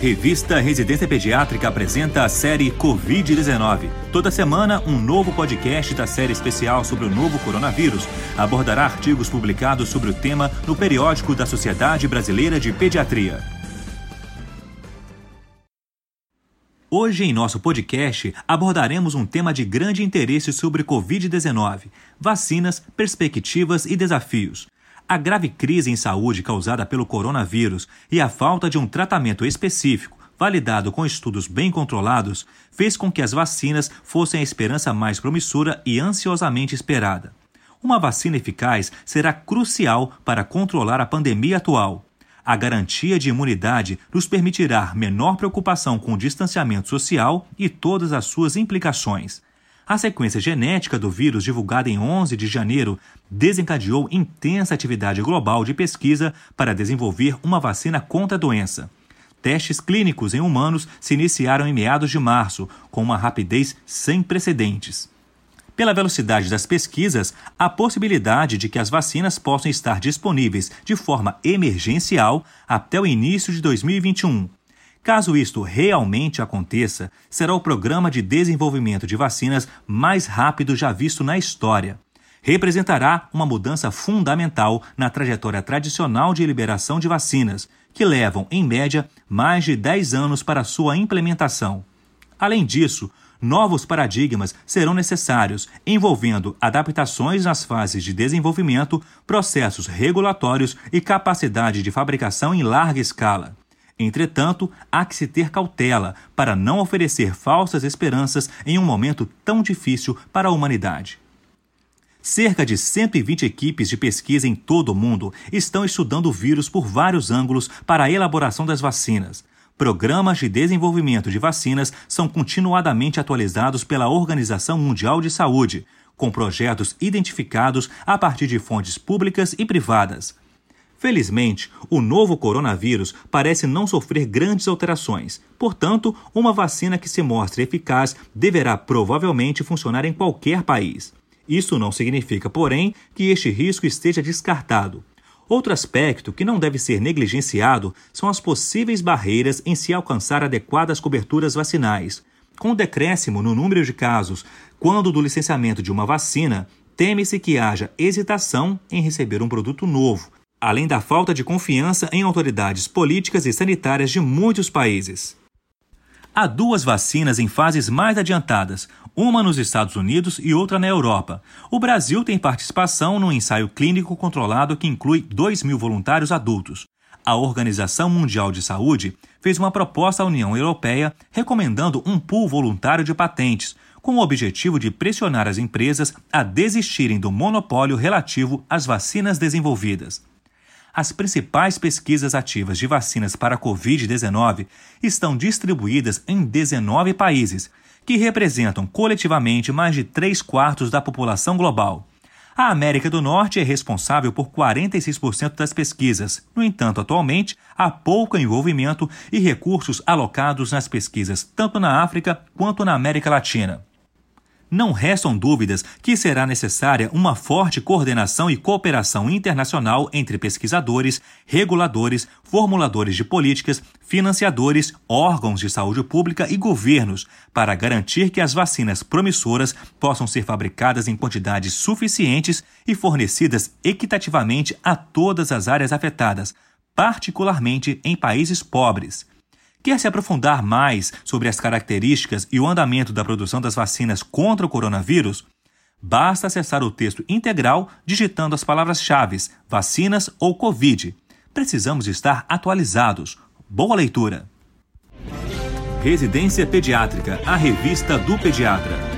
Revista Residência Pediátrica apresenta a série Covid-19. Toda semana, um novo podcast da série especial sobre o novo coronavírus abordará artigos publicados sobre o tema no periódico da Sociedade Brasileira de Pediatria. Hoje, em nosso podcast, abordaremos um tema de grande interesse sobre Covid-19: vacinas, perspectivas e desafios. A grave crise em saúde causada pelo coronavírus e a falta de um tratamento específico, validado com estudos bem controlados, fez com que as vacinas fossem a esperança mais promissora e ansiosamente esperada. Uma vacina eficaz será crucial para controlar a pandemia atual. A garantia de imunidade nos permitirá menor preocupação com o distanciamento social e todas as suas implicações. A sequência genética do vírus, divulgada em 11 de janeiro, desencadeou intensa atividade global de pesquisa para desenvolver uma vacina contra a doença. Testes clínicos em humanos se iniciaram em meados de março, com uma rapidez sem precedentes. Pela velocidade das pesquisas, a possibilidade de que as vacinas possam estar disponíveis de forma emergencial até o início de 2021 Caso isto realmente aconteça, será o programa de desenvolvimento de vacinas mais rápido já visto na história. Representará uma mudança fundamental na trajetória tradicional de liberação de vacinas, que levam, em média, mais de 10 anos para sua implementação. Além disso, novos paradigmas serão necessários, envolvendo adaptações nas fases de desenvolvimento, processos regulatórios e capacidade de fabricação em larga escala. Entretanto, há que se ter cautela para não oferecer falsas esperanças em um momento tão difícil para a humanidade. Cerca de 120 equipes de pesquisa em todo o mundo estão estudando o vírus por vários ângulos para a elaboração das vacinas. Programas de desenvolvimento de vacinas são continuadamente atualizados pela Organização Mundial de Saúde, com projetos identificados a partir de fontes públicas e privadas. Felizmente, o novo coronavírus parece não sofrer grandes alterações. Portanto, uma vacina que se mostre eficaz deverá provavelmente funcionar em qualquer país. Isso não significa, porém, que este risco esteja descartado. Outro aspecto que não deve ser negligenciado são as possíveis barreiras em se alcançar adequadas coberturas vacinais. Com o decréscimo no número de casos quando do licenciamento de uma vacina, teme-se que haja hesitação em receber um produto novo, além da falta de confiança em autoridades políticas e sanitárias de muitos países. Há duas vacinas em fases mais adiantadas, uma nos Estados Unidos e outra na Europa. O Brasil tem participação no ensaio clínico controlado que inclui 2 mil voluntários adultos. A Organização Mundial de Saúde fez uma proposta à União Europeia recomendando um pool voluntário de patentes, com o objetivo de pressionar as empresas a desistirem do monopólio relativo às vacinas desenvolvidas as principais pesquisas ativas de vacinas para a Covid-19 estão distribuídas em 19 países, que representam coletivamente mais de 3 quartos da população global. A América do Norte é responsável por 46% das pesquisas. No entanto, atualmente, há pouco envolvimento e recursos alocados nas pesquisas tanto na África quanto na América Latina. Não restam dúvidas que será necessária uma forte coordenação e cooperação internacional entre pesquisadores, reguladores, formuladores de políticas, financiadores, órgãos de saúde pública e governos para garantir que as vacinas promissoras possam ser fabricadas em quantidades suficientes e fornecidas equitativamente a todas as áreas afetadas, particularmente em países pobres. Quer se aprofundar mais sobre as características e o andamento da produção das vacinas contra o coronavírus? Basta acessar o texto integral digitando as palavras-chave vacinas ou Covid. Precisamos estar atualizados. Boa leitura! Residência Pediátrica, a revista do pediatra.